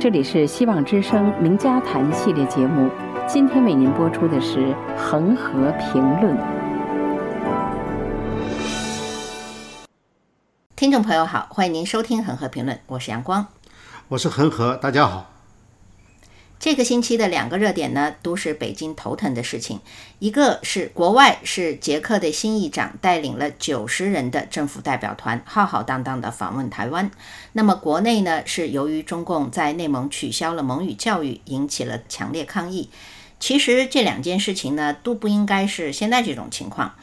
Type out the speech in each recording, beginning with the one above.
这里是希望之声名家谈系列节目，今天为您播出的是《恒河评论》。听众朋友好，欢迎您收听《恒河评论》，我是阳光，我是恒河，大家好。这个星期的两个热点呢，都是北京头疼的事情。一个是国外是捷克的新议长带领了九十人的政府代表团，浩浩荡荡的访问台湾。那么国内呢，是由于中共在内蒙取消了蒙语教育，引起了强烈抗议。其实这两件事情呢，都不应该是现在这种情况。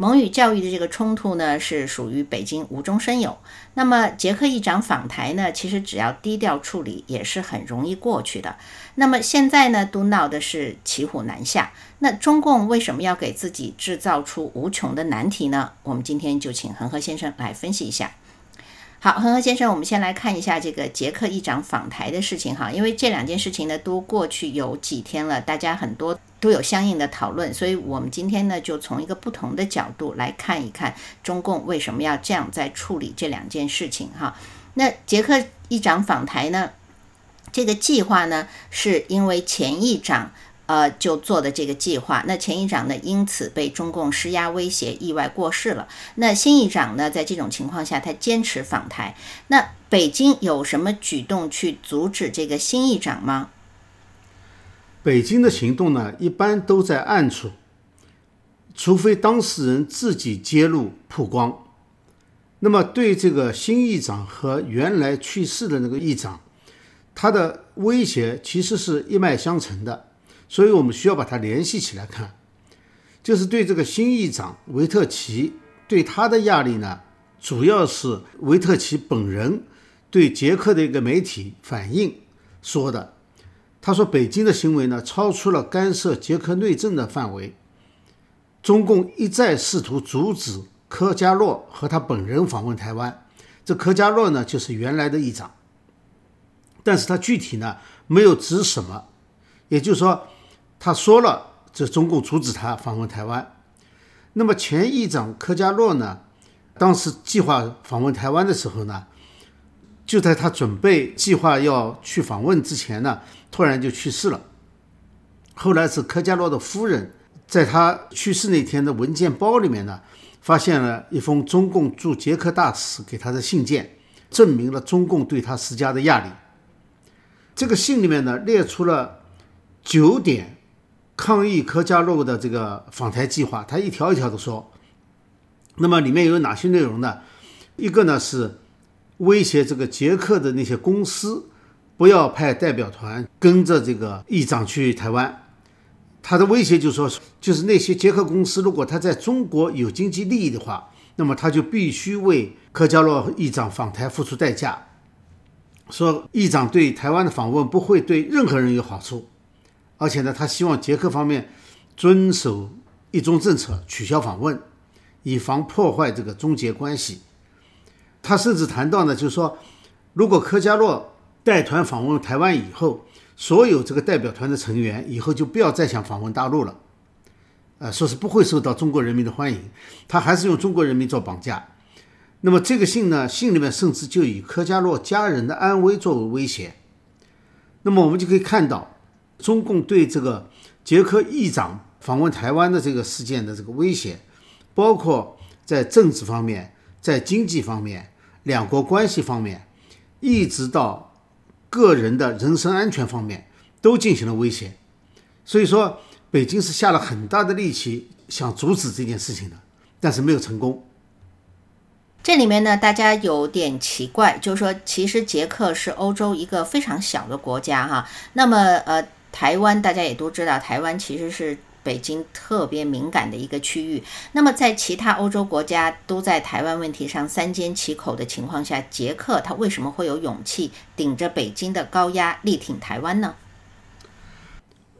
蒙语教育的这个冲突呢，是属于北京无中生有。那么捷克议长访台呢，其实只要低调处理，也是很容易过去的。那么现在呢，都闹的是骑虎难下。那中共为什么要给自己制造出无穷的难题呢？我们今天就请恒河先生来分析一下。好，恒河先生，我们先来看一下这个捷克议长访台的事情哈，因为这两件事情呢都过去有几天了，大家很多都有相应的讨论，所以我们今天呢就从一个不同的角度来看一看中共为什么要这样在处理这两件事情哈。那捷克议长访台呢，这个计划呢是因为前议长。呃，就做的这个计划，那前议长呢，因此被中共施压威胁，意外过世了。那新议长呢，在这种情况下，他坚持访台。那北京有什么举动去阻止这个新议长吗？北京的行动呢，一般都在暗处，除非当事人自己揭露曝光。那么，对这个新议长和原来去世的那个议长，他的威胁其实是一脉相承的。所以我们需要把它联系起来看，就是对这个新议长维特奇对他的压力呢，主要是维特奇本人对捷克的一个媒体反映说的。他说北京的行为呢，超出了干涉捷克内政的范围。中共一再试图阻止科加洛和他本人访问台湾。这科加洛呢，就是原来的议长，但是他具体呢没有指什么，也就是说。他说了，这中共阻止他访问台湾。那么前议长科加洛呢？当时计划访问台湾的时候呢，就在他准备计划要去访问之前呢，突然就去世了。后来是科加洛的夫人在他去世那天的文件包里面呢，发现了一封中共驻捷克大使给他的信件，证明了中共对他施加的压力。这个信里面呢，列出了九点。抗议科加洛的这个访台计划，他一条一条的说。那么里面有哪些内容呢？一个呢是威胁这个捷克的那些公司不要派代表团跟着这个议长去台湾。他的威胁就是说，就是那些捷克公司如果他在中国有经济利益的话，那么他就必须为科加洛议长访台付出代价。说议长对台湾的访问不会对任何人有好处。而且呢，他希望捷克方面遵守一中政策，取消访问，以防破坏这个中捷关系。他甚至谈到呢，就是说，如果科加洛带团访问台湾以后，所有这个代表团的成员以后就不要再想访问大陆了，呃，说是不会受到中国人民的欢迎，他还是用中国人民做绑架。那么这个信呢，信里面甚至就以科加洛家人的安危作为威胁。那么我们就可以看到。中共对这个捷克议长访问台湾的这个事件的这个威胁，包括在政治方面、在经济方面、两国关系方面，一直到个人的人身安全方面，都进行了威胁。所以说，北京是下了很大的力气想阻止这件事情的，但是没有成功。这里面呢，大家有点奇怪，就是说，其实捷克是欧洲一个非常小的国家哈，那么呃。台湾大家也都知道，台湾其实是北京特别敏感的一个区域。那么，在其他欧洲国家都在台湾问题上三缄其口的情况下，捷克他为什么会有勇气顶着北京的高压力挺台湾呢？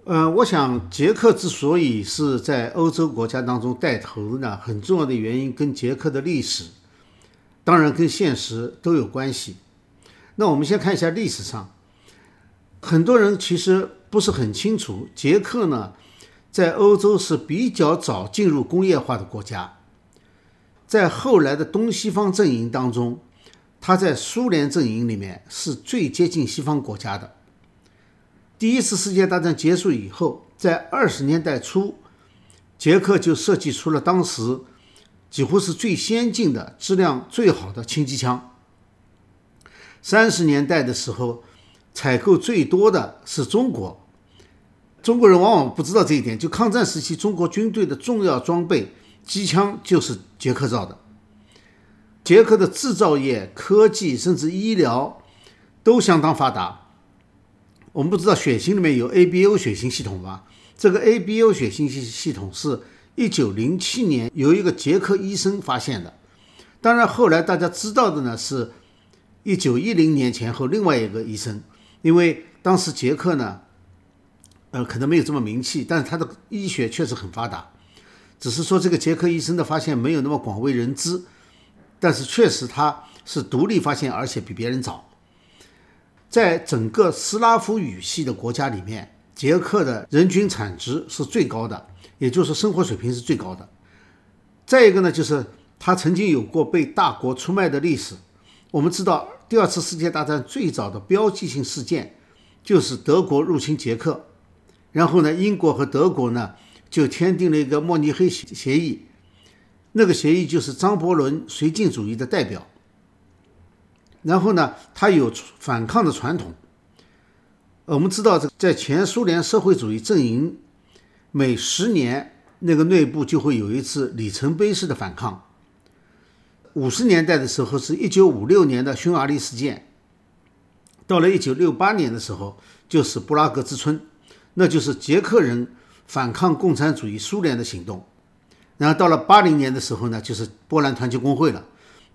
呃，我想捷克之所以是在欧洲国家当中带头呢，很重要的原因跟捷克的历史，当然跟现实都有关系。那我们先看一下历史上，很多人其实。不是很清楚，捷克呢，在欧洲是比较早进入工业化的国家，在后来的东西方阵营当中，它在苏联阵营里面是最接近西方国家的。第一次世界大战结束以后，在二十年代初，捷克就设计出了当时几乎是最先进的、质量最好的轻机枪。三十年代的时候，采购最多的是中国。中国人往往不知道这一点，就抗战时期中国军队的重要装备机枪就是捷克造的。捷克的制造业、科技甚至医疗都相当发达。我们不知道血型里面有 ABO 血型系统吧？这个 ABO 血型系系统是一九零七年由一个捷克医生发现的。当然，后来大家知道的呢，是一九一零年前后另外一个医生，因为当时捷克呢，呃，可能没有这么名气，但是他的医学确实很发达。只是说这个捷克医生的发现没有那么广为人知，但是确实他是独立发现，而且比别人早。在整个斯拉夫语系的国家里面，捷克的人均产值是最高的，也就是生活水平是最高的。再一个呢，就是他曾经有过被大国出卖的历史。我们知道，第二次世界大战最早的标记性事件就是德国入侵捷克，然后呢，英国和德国呢就签订了一个慕尼黑协协议，那个协议就是张伯伦绥靖主义的代表。然后呢，他有反抗的传统。我们知道，这在前苏联社会主义阵营，每十年那个内部就会有一次里程碑式的反抗。五十年代的时候是一九五六年的匈牙利事件，到了一九六八年的时候就是布拉格之春，那就是捷克人反抗共产主义苏联的行动。然后到了八零年的时候呢，就是波兰团结工会了。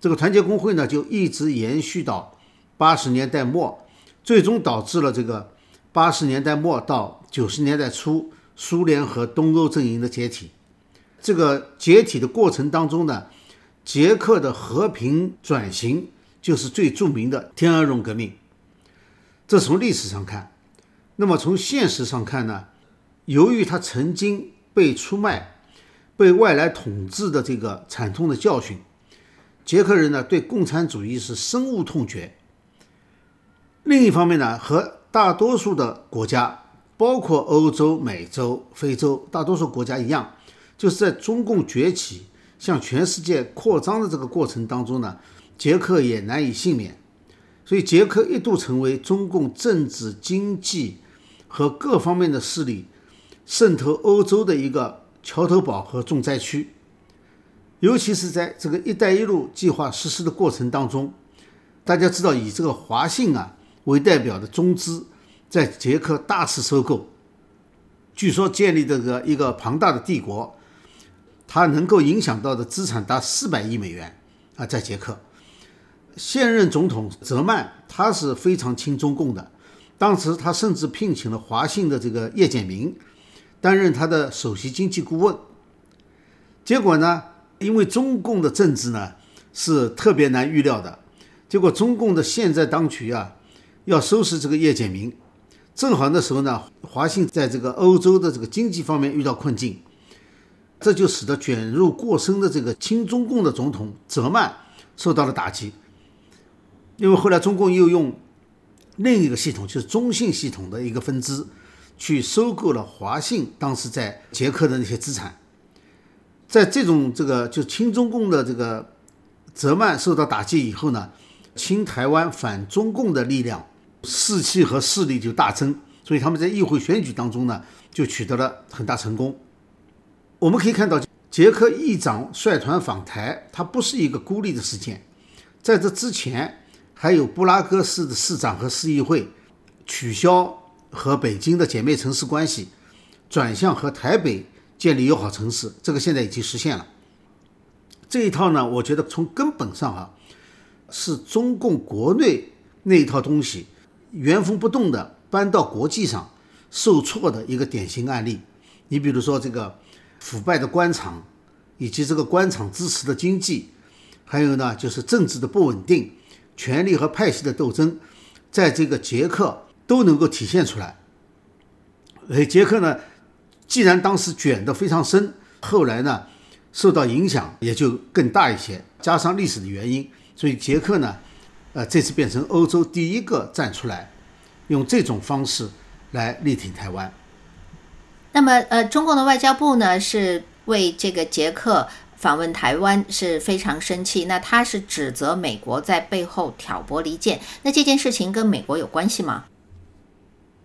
这个团结工会呢，就一直延续到八十年代末，最终导致了这个八十年代末到九十年代初苏联和东欧阵营的解体。这个解体的过程当中呢，捷克的和平转型就是最著名的天鹅绒革命。这从历史上看，那么从现实上看呢，由于他曾经被出卖、被外来统治的这个惨痛的教训。捷克人呢对共产主义是深恶痛绝。另一方面呢，和大多数的国家，包括欧洲、美洲、非洲大多数国家一样，就是在中共崛起向全世界扩张的这个过程当中呢，捷克也难以幸免。所以，捷克一度成为中共政治、经济和各方面的势力渗透欧洲的一个桥头堡和重灾区。尤其是在这个“一带一路”计划实施的过程当中，大家知道，以这个华信啊为代表的中资在捷克大肆收购，据说建立这个一个庞大的帝国，它能够影响到的资产达四百亿美元啊，在捷克，现任总统泽曼他是非常亲中共的，当时他甚至聘请了华信的这个叶简明担任他的首席经济顾问，结果呢？因为中共的政治呢是特别难预料的，结果中共的现在当局啊要收拾这个叶简明，正好那时候呢华信在这个欧洲的这个经济方面遇到困境，这就使得卷入过深的这个亲中共的总统泽曼受到了打击。因为后来中共又用另一个系统，就是中信系统的一个分支，去收购了华信当时在捷克的那些资产。在这种这个就亲中共的这个泽曼受到打击以后呢，亲台湾反中共的力量士气和势力就大增，所以他们在议会选举当中呢就取得了很大成功。我们可以看到，捷克议长率团访台，它不是一个孤立的事件，在这之前还有布拉格市的市长和市议会取消和北京的姐妹城市关系，转向和台北。建立友好城市，这个现在已经实现了。这一套呢，我觉得从根本上啊，是中共国内那一套东西原封不动的搬到国际上受挫的一个典型案例。你比如说这个腐败的官场，以及这个官场支持的经济，还有呢就是政治的不稳定、权力和派系的斗争，在这个捷克都能够体现出来。而捷克呢？既然当时卷得非常深，后来呢受到影响也就更大一些。加上历史的原因，所以捷克呢，呃，这次变成欧洲第一个站出来，用这种方式来力挺台湾。那么，呃，中共的外交部呢是为这个捷克访问台湾是非常生气，那他是指责美国在背后挑拨离间。那这件事情跟美国有关系吗？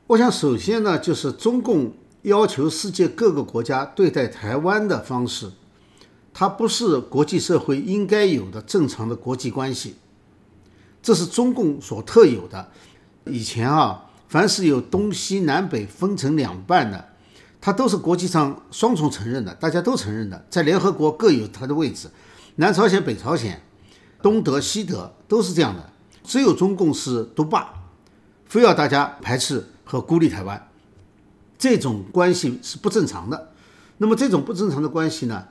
我想，首先呢，就是中共要求世界各个国家对待台湾的方式，它不是国际社会应该有的正常的国际关系，这是中共所特有的。以前啊，凡是有东西南北分成两半的，它都是国际上双重承认的，大家都承认的，在联合国各有它的位置。南朝鲜、北朝鲜、东德、西德都是这样的，只有中共是独霸，非要大家排斥和孤立台湾，这种关系是不正常的。那么这种不正常的关系呢，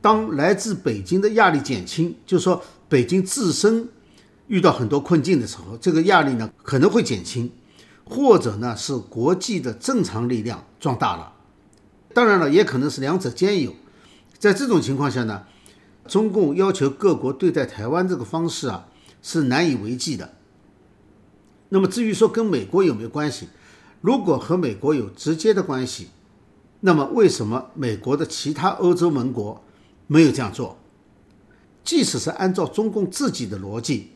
当来自北京的压力减轻，就是说北京自身。遇到很多困境的时候，这个压力呢可能会减轻，或者呢是国际的正常力量壮大了。当然了，也可能是两者兼有。在这种情况下呢，中共要求各国对待台湾这个方式啊是难以为继的。那么至于说跟美国有没有关系，如果和美国有直接的关系，那么为什么美国的其他欧洲盟国没有这样做？即使是按照中共自己的逻辑。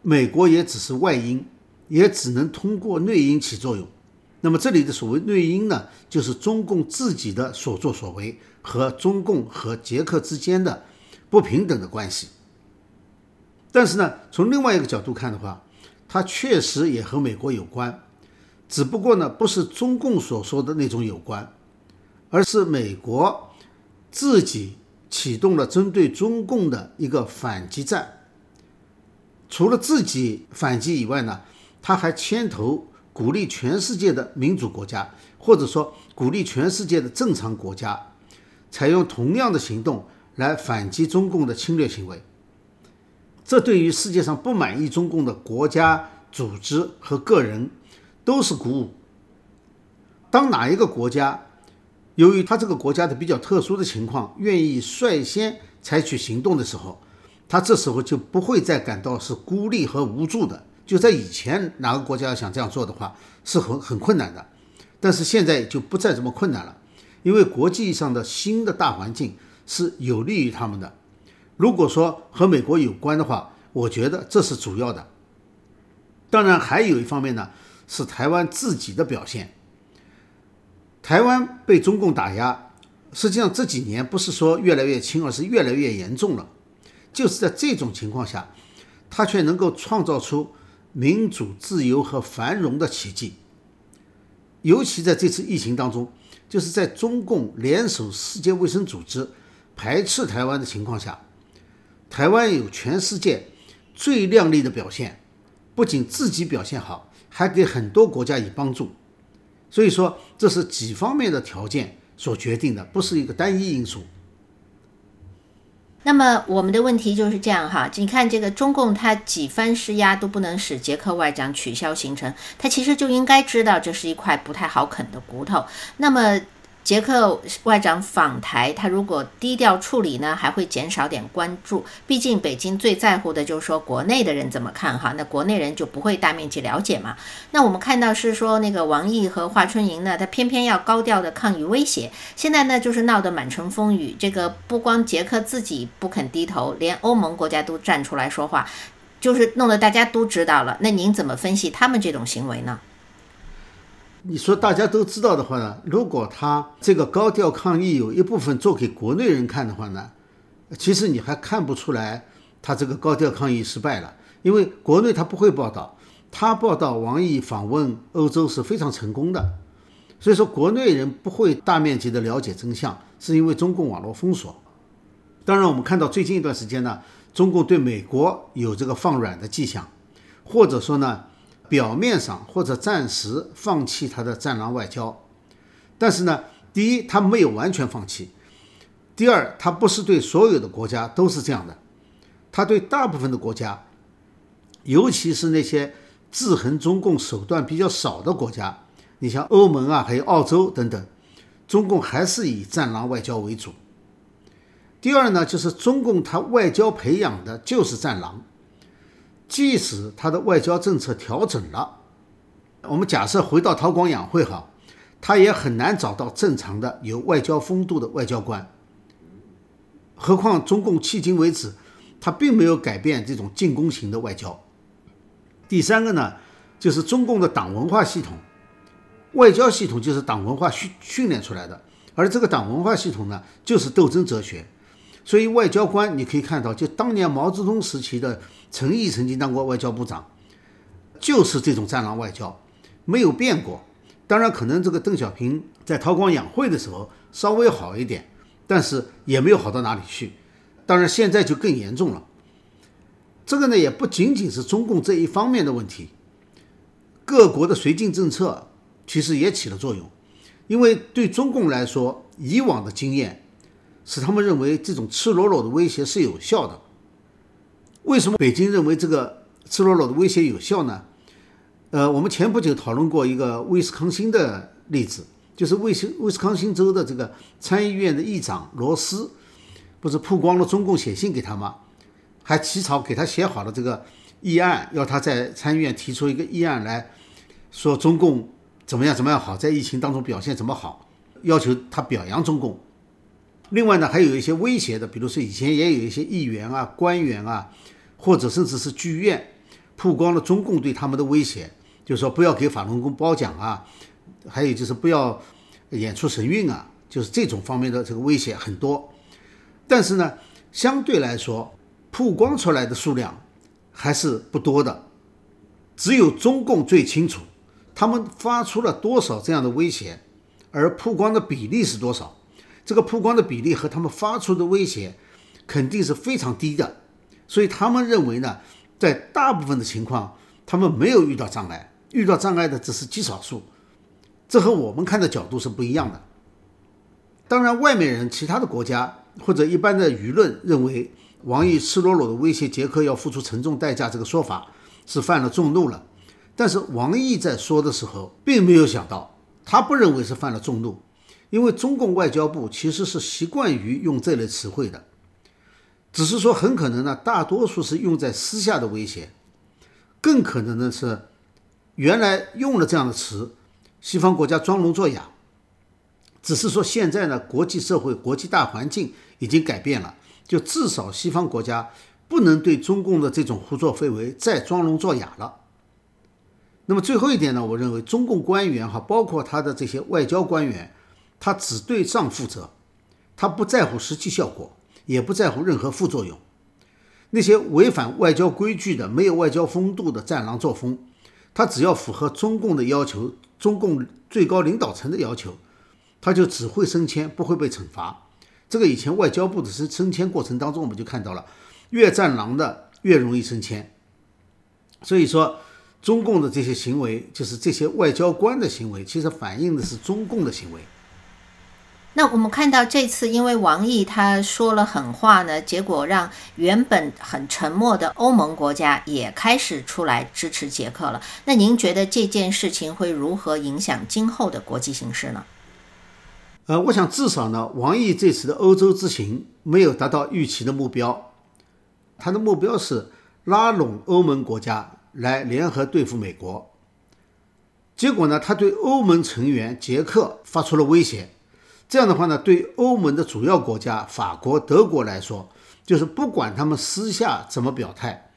美国也只是外因，也只能通过内因起作用。那么这里的所谓内因呢，就是中共自己的所作所为和中共和捷克之间的不平等的关系。但是呢，从另外一个角度看的话，它确实也和美国有关，只不过呢，不是中共所说的那种有关，而是美国自己启动了针对中共的一个反击战。除了自己反击以外呢，他还牵头鼓励全世界的民主国家，或者说鼓励全世界的正常国家，采用同样的行动来反击中共的侵略行为。这对于世界上不满意中共的国家、组织和个人都是鼓舞。当哪一个国家由于他这个国家的比较特殊的情况，愿意率先采取行动的时候，他这时候就不会再感到是孤立和无助的。就在以前，哪个国家要想这样做的话，是很很困难的。但是现在就不再这么困难了，因为国际上的新的大环境是有利于他们的。如果说和美国有关的话，我觉得这是主要的。当然，还有一方面呢，是台湾自己的表现。台湾被中共打压，实际上这几年不是说越来越轻，而是越来越严重了。就是在这种情况下，他却能够创造出民主、自由和繁荣的奇迹。尤其在这次疫情当中，就是在中共联手世界卫生组织排斥台湾的情况下，台湾有全世界最亮丽的表现，不仅自己表现好，还给很多国家以帮助。所以说，这是几方面的条件所决定的，不是一个单一因素。那么我们的问题就是这样哈，你看这个中共他几番施压都不能使捷克外长取消行程，他其实就应该知道这是一块不太好啃的骨头。那么。捷克外长访台，他如果低调处理呢，还会减少点关注。毕竟北京最在乎的就是说国内的人怎么看哈，那国内人就不会大面积了解嘛。那我们看到是说那个王毅和华春莹呢，他偏偏要高调的抗议威胁，现在呢就是闹得满城风雨。这个不光捷克自己不肯低头，连欧盟国家都站出来说话，就是弄得大家都知道了。那您怎么分析他们这种行为呢？你说大家都知道的话呢？如果他这个高调抗议有一部分做给国内人看的话呢，其实你还看不出来他这个高调抗议失败了，因为国内他不会报道，他报道王毅访问欧洲是非常成功的，所以说国内人不会大面积的了解真相，是因为中共网络封锁。当然，我们看到最近一段时间呢，中共对美国有这个放软的迹象，或者说呢。表面上或者暂时放弃他的战狼外交，但是呢，第一，他没有完全放弃；第二，他不是对所有的国家都是这样的，他对大部分的国家，尤其是那些制衡中共手段比较少的国家，你像欧盟啊，还有澳洲等等，中共还是以战狼外交为主。第二呢，就是中共他外交培养的就是战狼。即使他的外交政策调整了，我们假设回到韬光养晦哈，他也很难找到正常的有外交风度的外交官。何况中共迄今为止，他并没有改变这种进攻型的外交。第三个呢，就是中共的党文化系统，外交系统就是党文化训训练出来的，而这个党文化系统呢，就是斗争哲学。所以外交官你可以看到，就当年毛泽东时期的陈毅曾经当过外交部长，就是这种战狼外交，没有变过。当然，可能这个邓小平在韬光养晦的时候稍微好一点，但是也没有好到哪里去。当然，现在就更严重了。这个呢，也不仅仅是中共这一方面的问题，各国的绥靖政策其实也起了作用。因为对中共来说，以往的经验使他们认为这种赤裸裸的威胁是有效的。为什么北京认为这个赤裸裸的威胁有效呢？呃，我们前不久讨论过一个威斯康星的例子，就是威斯威斯康星州的这个参议院的议长罗斯，不是曝光了中共写信给他吗？还起草给他写好了这个议案，要他在参议院提出一个议案来说中共怎么样怎么样好，在疫情当中表现怎么好，要求他表扬中共。另外呢，还有一些威胁的，比如说以前也有一些议员啊、官员啊，或者甚至是剧院曝光了中共对他们的威胁。就是说不要给法轮功褒奖啊，还有就是不要演出神韵啊，就是这种方面的这个威胁很多。但是呢，相对来说，曝光出来的数量还是不多的，只有中共最清楚，他们发出了多少这样的威胁，而曝光的比例是多少。这个曝光的比例和他们发出的威胁肯定是非常低的，所以他们认为呢，在大部分的情况，他们没有遇到障碍。遇到障碍的只是极少数，这和我们看的角度是不一样的。当然，外面人、其他的国家或者一般的舆论认为，王毅赤裸裸的威胁捷克要付出沉重代价，这个说法是犯了众怒了。但是王毅在说的时候，并没有想到，他不认为是犯了众怒，因为中共外交部其实是习惯于用这类词汇的，只是说很可能呢，大多数是用在私下的威胁，更可能的是。原来用了这样的词，西方国家装聋作哑。只是说现在呢，国际社会、国际大环境已经改变了，就至少西方国家不能对中共的这种胡作非为再装聋作哑了。那么最后一点呢，我认为中共官员哈，包括他的这些外交官员，他只对账负责，他不在乎实际效果，也不在乎任何副作用。那些违反外交规矩的、没有外交风度的战狼作风。他只要符合中共的要求，中共最高领导层的要求，他就只会升迁，不会被惩罚。这个以前外交部的升升迁过程当中，我们就看到了，越战狼的越容易升迁。所以说，中共的这些行为，就是这些外交官的行为，其实反映的是中共的行为。那我们看到这次，因为王毅他说了狠话呢，结果让原本很沉默的欧盟国家也开始出来支持捷克了。那您觉得这件事情会如何影响今后的国际形势呢？呃，我想至少呢，王毅这次的欧洲之行没有达到预期的目标。他的目标是拉拢欧盟国家来联合对付美国。结果呢，他对欧盟成员捷克发出了威胁。这样的话呢，对欧盟的主要国家法国、德国来说，就是不管他们私下怎么表态，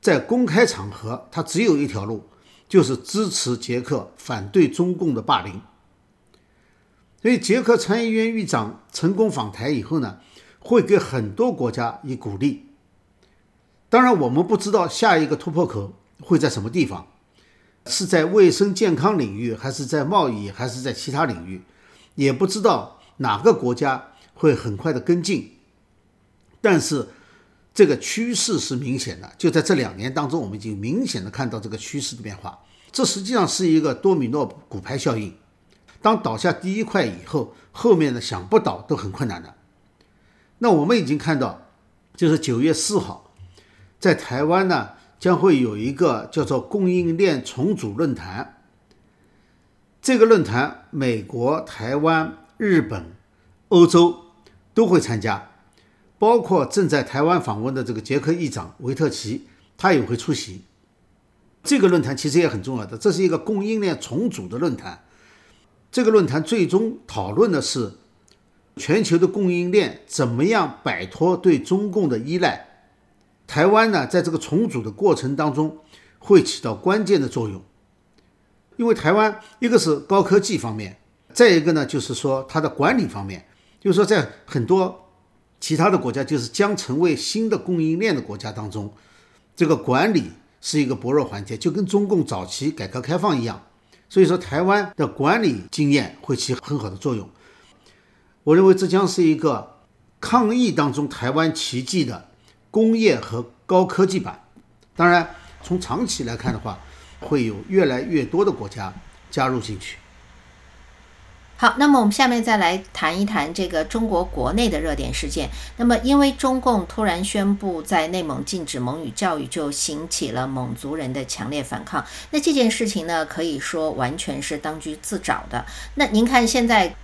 在公开场合，他只有一条路，就是支持捷克，反对中共的霸凌。所以，捷克参议院议长成功访台以后呢，会给很多国家以鼓励。当然，我们不知道下一个突破口会在什么地方，是在卫生健康领域，还是在贸易，还是在其他领域，也不知道。哪个国家会很快的跟进？但是这个趋势是明显的，就在这两年当中，我们已经明显的看到这个趋势的变化。这实际上是一个多米诺骨牌效应。当倒下第一块以后，后面的想不倒都很困难的。那我们已经看到，就是九月四号，在台湾呢将会有一个叫做供应链重组论坛。这个论坛，美国、台湾。日本、欧洲都会参加，包括正在台湾访问的这个捷克议长维特奇，他也会出席。这个论坛其实也很重要的，这是一个供应链重组的论坛。这个论坛最终讨论的是全球的供应链怎么样摆脱对中共的依赖。台湾呢，在这个重组的过程当中会起到关键的作用，因为台湾一个是高科技方面，再一个呢就是说它的管理方面，就是说在很多其他的国家，就是将成为新的供应链的国家当中，这个管理是一个薄弱环节，就跟中共早期改革开放一样。所以说，台湾的管理经验会起很好的作用。我认为这将是一个抗疫当中台湾奇迹的。工业和高科技版，当然，从长期来看的话，会有越来越多的国家加入进去。好，那么我们下面再来谈一谈这个中国国内的热点事件。那么，因为中共突然宣布在内蒙禁止蒙语教育，就引起了蒙族人的强烈反抗。那这件事情呢，可以说完全是当局自找的。那您看，现在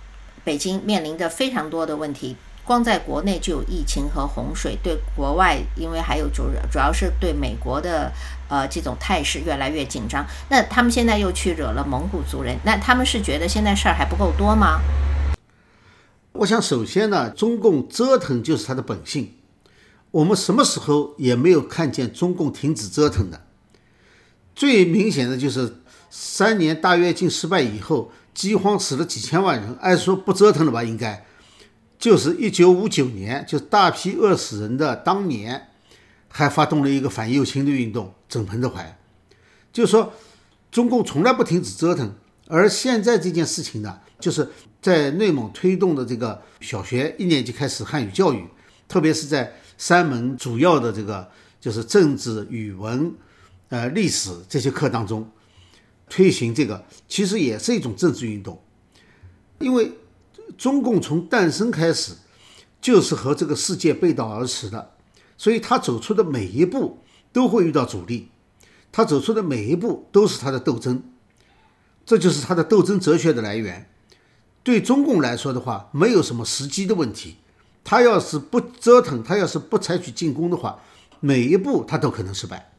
北京面临着非常多的问题。光在国内就有疫情和洪水，对国外，因为还有主主要是对美国的呃这种态势越来越紧张。那他们现在又去惹了蒙古族人，那他们是觉得现在事儿还不够多吗？我想，首先呢，中共折腾就是他的本性。我们什么时候也没有看见中共停止折腾的。最明显的就是三年大跃进失败以后，饥荒死了几千万人，按说不折腾了吧？应该。就是一九五九年，就大批饿死人的当年，还发动了一个反右倾的运动，整彭德怀。就说，中共从来不停止折腾，而现在这件事情呢，就是在内蒙推动的这个小学一年级开始汉语教育，特别是在三门主要的这个就是政治、语文、呃历史这些课当中推行这个，其实也是一种政治运动，因为。中共从诞生开始就是和这个世界背道而驰的，所以他走出的每一步都会遇到阻力，他走出的每一步都是他的斗争，这就是他的斗争哲学的来源。对中共来说的话，没有什么时机的问题，他要是不折腾，他要是不采取进攻的话，每一步他都可能失败。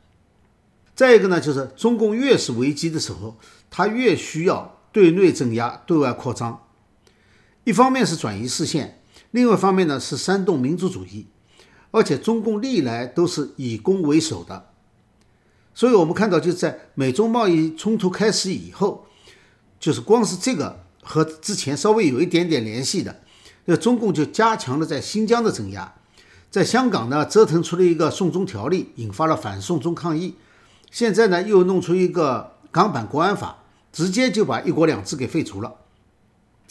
再一个呢，就是中共越是危机的时候，他越需要对内镇压，对外扩张。一方面是转移视线，另外一方面呢是煽动民族主义，而且中共历来都是以攻为守的，所以我们看到就是在美中贸易冲突开始以后，就是光是这个和之前稍微有一点点联系的，那中共就加强了在新疆的镇压，在香港呢折腾出了一个送中条例，引发了反送中抗议，现在呢又弄出一个港版国安法，直接就把一国两制给废除了。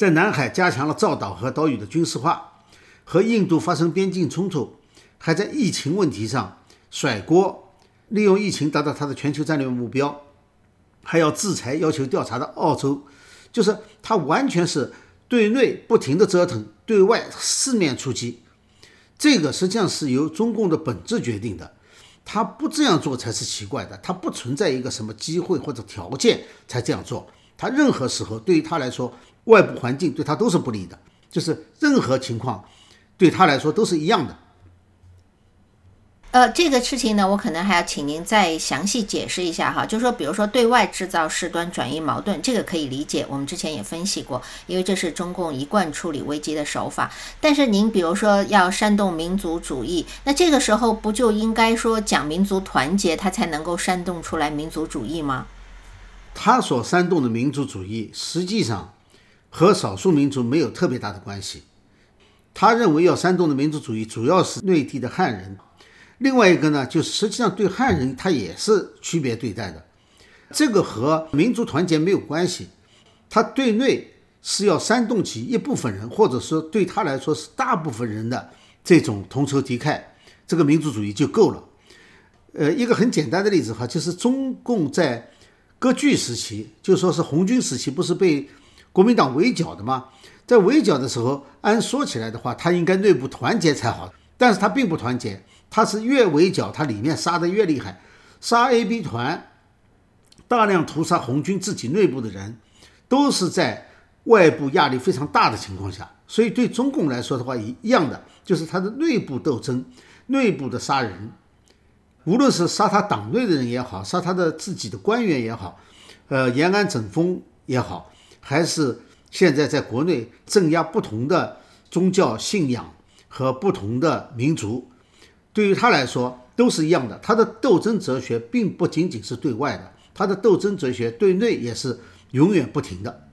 在南海加强了造岛和岛屿的军事化，和印度发生边境冲突，还在疫情问题上甩锅，利用疫情达到他的全球战略目标，还要制裁要求调查的澳洲，就是他完全是对内不停的折腾，对外四面出击。这个实际上是由中共的本质决定的，他不这样做才是奇怪的，他不存在一个什么机会或者条件才这样做，他任何时候对于他来说。外部环境对他都是不利的，就是任何情况对他来说都是一样的。呃，这个事情呢，我可能还要请您再详细解释一下哈。就是说，比如说对外制造事端、转移矛盾，这个可以理解，我们之前也分析过，因为这是中共一贯处理危机的手法。但是您比如说要煽动民族主义，那这个时候不就应该说讲民族团结，他才能够煽动出来民族主义吗？他所煽动的民族主义，实际上。和少数民族没有特别大的关系。他认为要煽动的民族主义主要是内地的汉人，另外一个呢，就是实际上对汉人他也是区别对待的，这个和民族团结没有关系。他对内是要煽动起一部分人，或者说对他来说是大部分人的这种同仇敌忾，这个民族主义就够了。呃，一个很简单的例子哈，就是中共在割据时期，就说是红军时期，不是被。国民党围剿的嘛，在围剿的时候，按说起来的话，他应该内部团结才好，但是他并不团结，他是越围剿，他里面杀的越厉害，杀 A、B 团，大量屠杀红军自己内部的人，都是在外部压力非常大的情况下，所以对中共来说的话，一样的，就是他的内部斗争，内部的杀人，无论是杀他党内的人也好，杀他的自己的官员也好，呃，延安整风也好。还是现在在国内镇压不同的宗教信仰和不同的民族，对于他来说都是一样的。他的斗争哲学并不仅仅是对外的，他的斗争哲学对内也是永远不停的。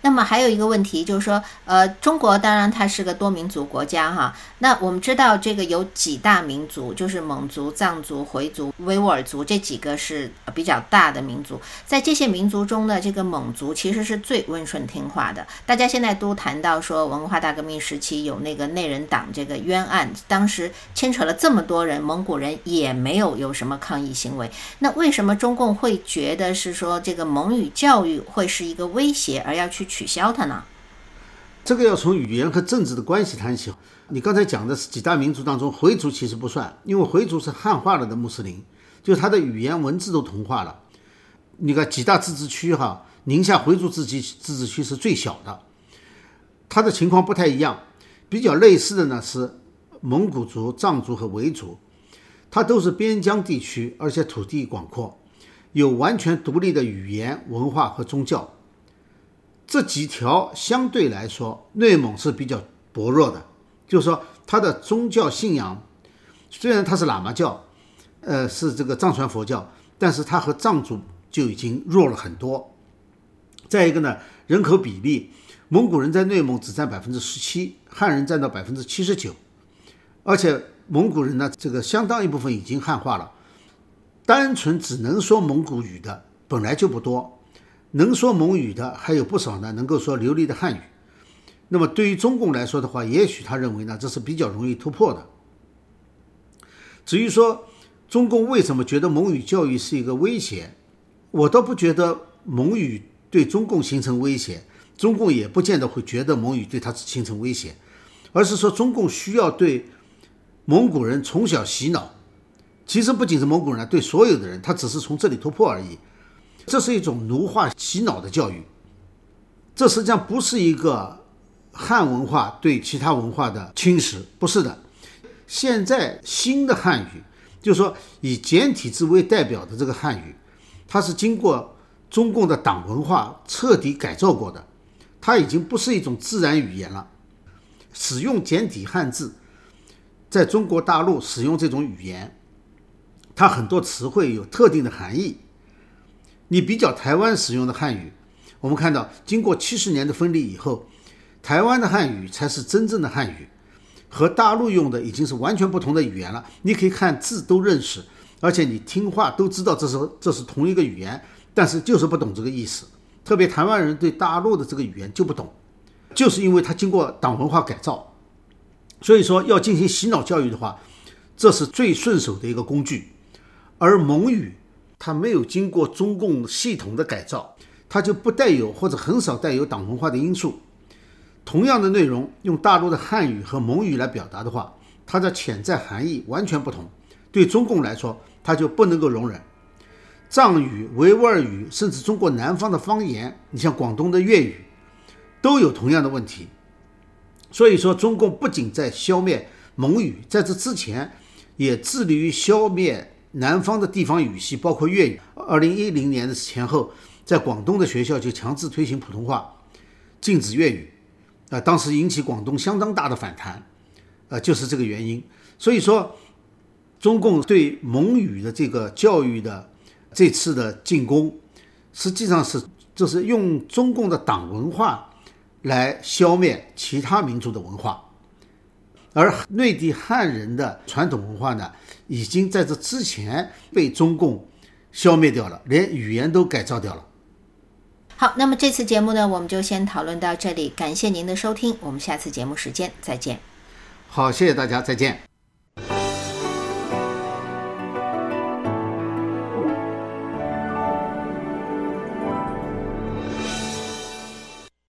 那么还有一个问题就是说，呃，中国当然它是个多民族国家哈。那我们知道这个有几大民族，就是蒙族、藏族、回族、维吾尔族这几个是比较大的民族。在这些民族中呢，这个蒙族其实是最温顺听话的。大家现在都谈到说，文化大革命时期有那个内人党这个冤案，当时牵扯了这么多人，蒙古人也没有有什么抗议行为。那为什么中共会觉得是说这个蒙语教育会是一个威胁，而要去？取消它呢？这个要从语言和政治的关系谈起。你刚才讲的是几大民族当中，回族其实不算，因为回族是汉化了的穆斯林，就是他的语言文字都同化了。你看几大自治区哈，宁夏回族自治自治区是最小的，它的情况不太一样。比较类似的呢是蒙古族、藏族和维族，它都是边疆地区，而且土地广阔，有完全独立的语言、文化和宗教。这几条相对来说，内蒙是比较薄弱的，就是说它的宗教信仰，虽然它是喇嘛教，呃，是这个藏传佛教，但是它和藏族就已经弱了很多。再一个呢，人口比例，蒙古人在内蒙只占百分之十七，汉人占到百分之七十九，而且蒙古人呢，这个相当一部分已经汉化了，单纯只能说蒙古语的本来就不多。能说蒙语的还有不少呢，能够说流利的汉语。那么对于中共来说的话，也许他认为呢，这是比较容易突破的。至于说中共为什么觉得蒙语教育是一个威胁，我倒不觉得蒙语对中共形成威胁，中共也不见得会觉得蒙语对他形成威胁，而是说中共需要对蒙古人从小洗脑。其实不仅是蒙古人，对所有的人，他只是从这里突破而已。这是一种奴化洗脑的教育，这实际上不是一个汉文化对其他文化的侵蚀，不是的。现在新的汉语，就是说以简体字为代表的这个汉语，它是经过中共的党文化彻底改造过的，它已经不是一种自然语言了。使用简体汉字，在中国大陆使用这种语言，它很多词汇有特定的含义。你比较台湾使用的汉语，我们看到经过七十年的分离以后，台湾的汉语才是真正的汉语，和大陆用的已经是完全不同的语言了。你可以看字都认识，而且你听话都知道这是这是同一个语言，但是就是不懂这个意思。特别台湾人对大陆的这个语言就不懂，就是因为他经过党文化改造，所以说要进行洗脑教育的话，这是最顺手的一个工具，而蒙语。它没有经过中共系统的改造，它就不带有或者很少带有党文化的因素。同样的内容用大陆的汉语和蒙语来表达的话，它的潜在含义完全不同。对中共来说，它就不能够容忍。藏语、维吾尔语，甚至中国南方的方言，你像广东的粤语，都有同样的问题。所以说，中共不仅在消灭蒙语，在这之前也致力于消灭。南方的地方语系包括粤语。二零一零年的前后，在广东的学校就强制推行普通话，禁止粤语。啊，当时引起广东相当大的反弹。啊，就是这个原因。所以说，中共对蒙语的这个教育的这次的进攻，实际上是就是用中共的党文化来消灭其他民族的文化。而内地汉人的传统文化呢，已经在这之前被中共消灭掉了，连语言都改造掉了。好，那么这次节目呢，我们就先讨论到这里，感谢您的收听，我们下次节目时间再见。好，谢谢大家，再见。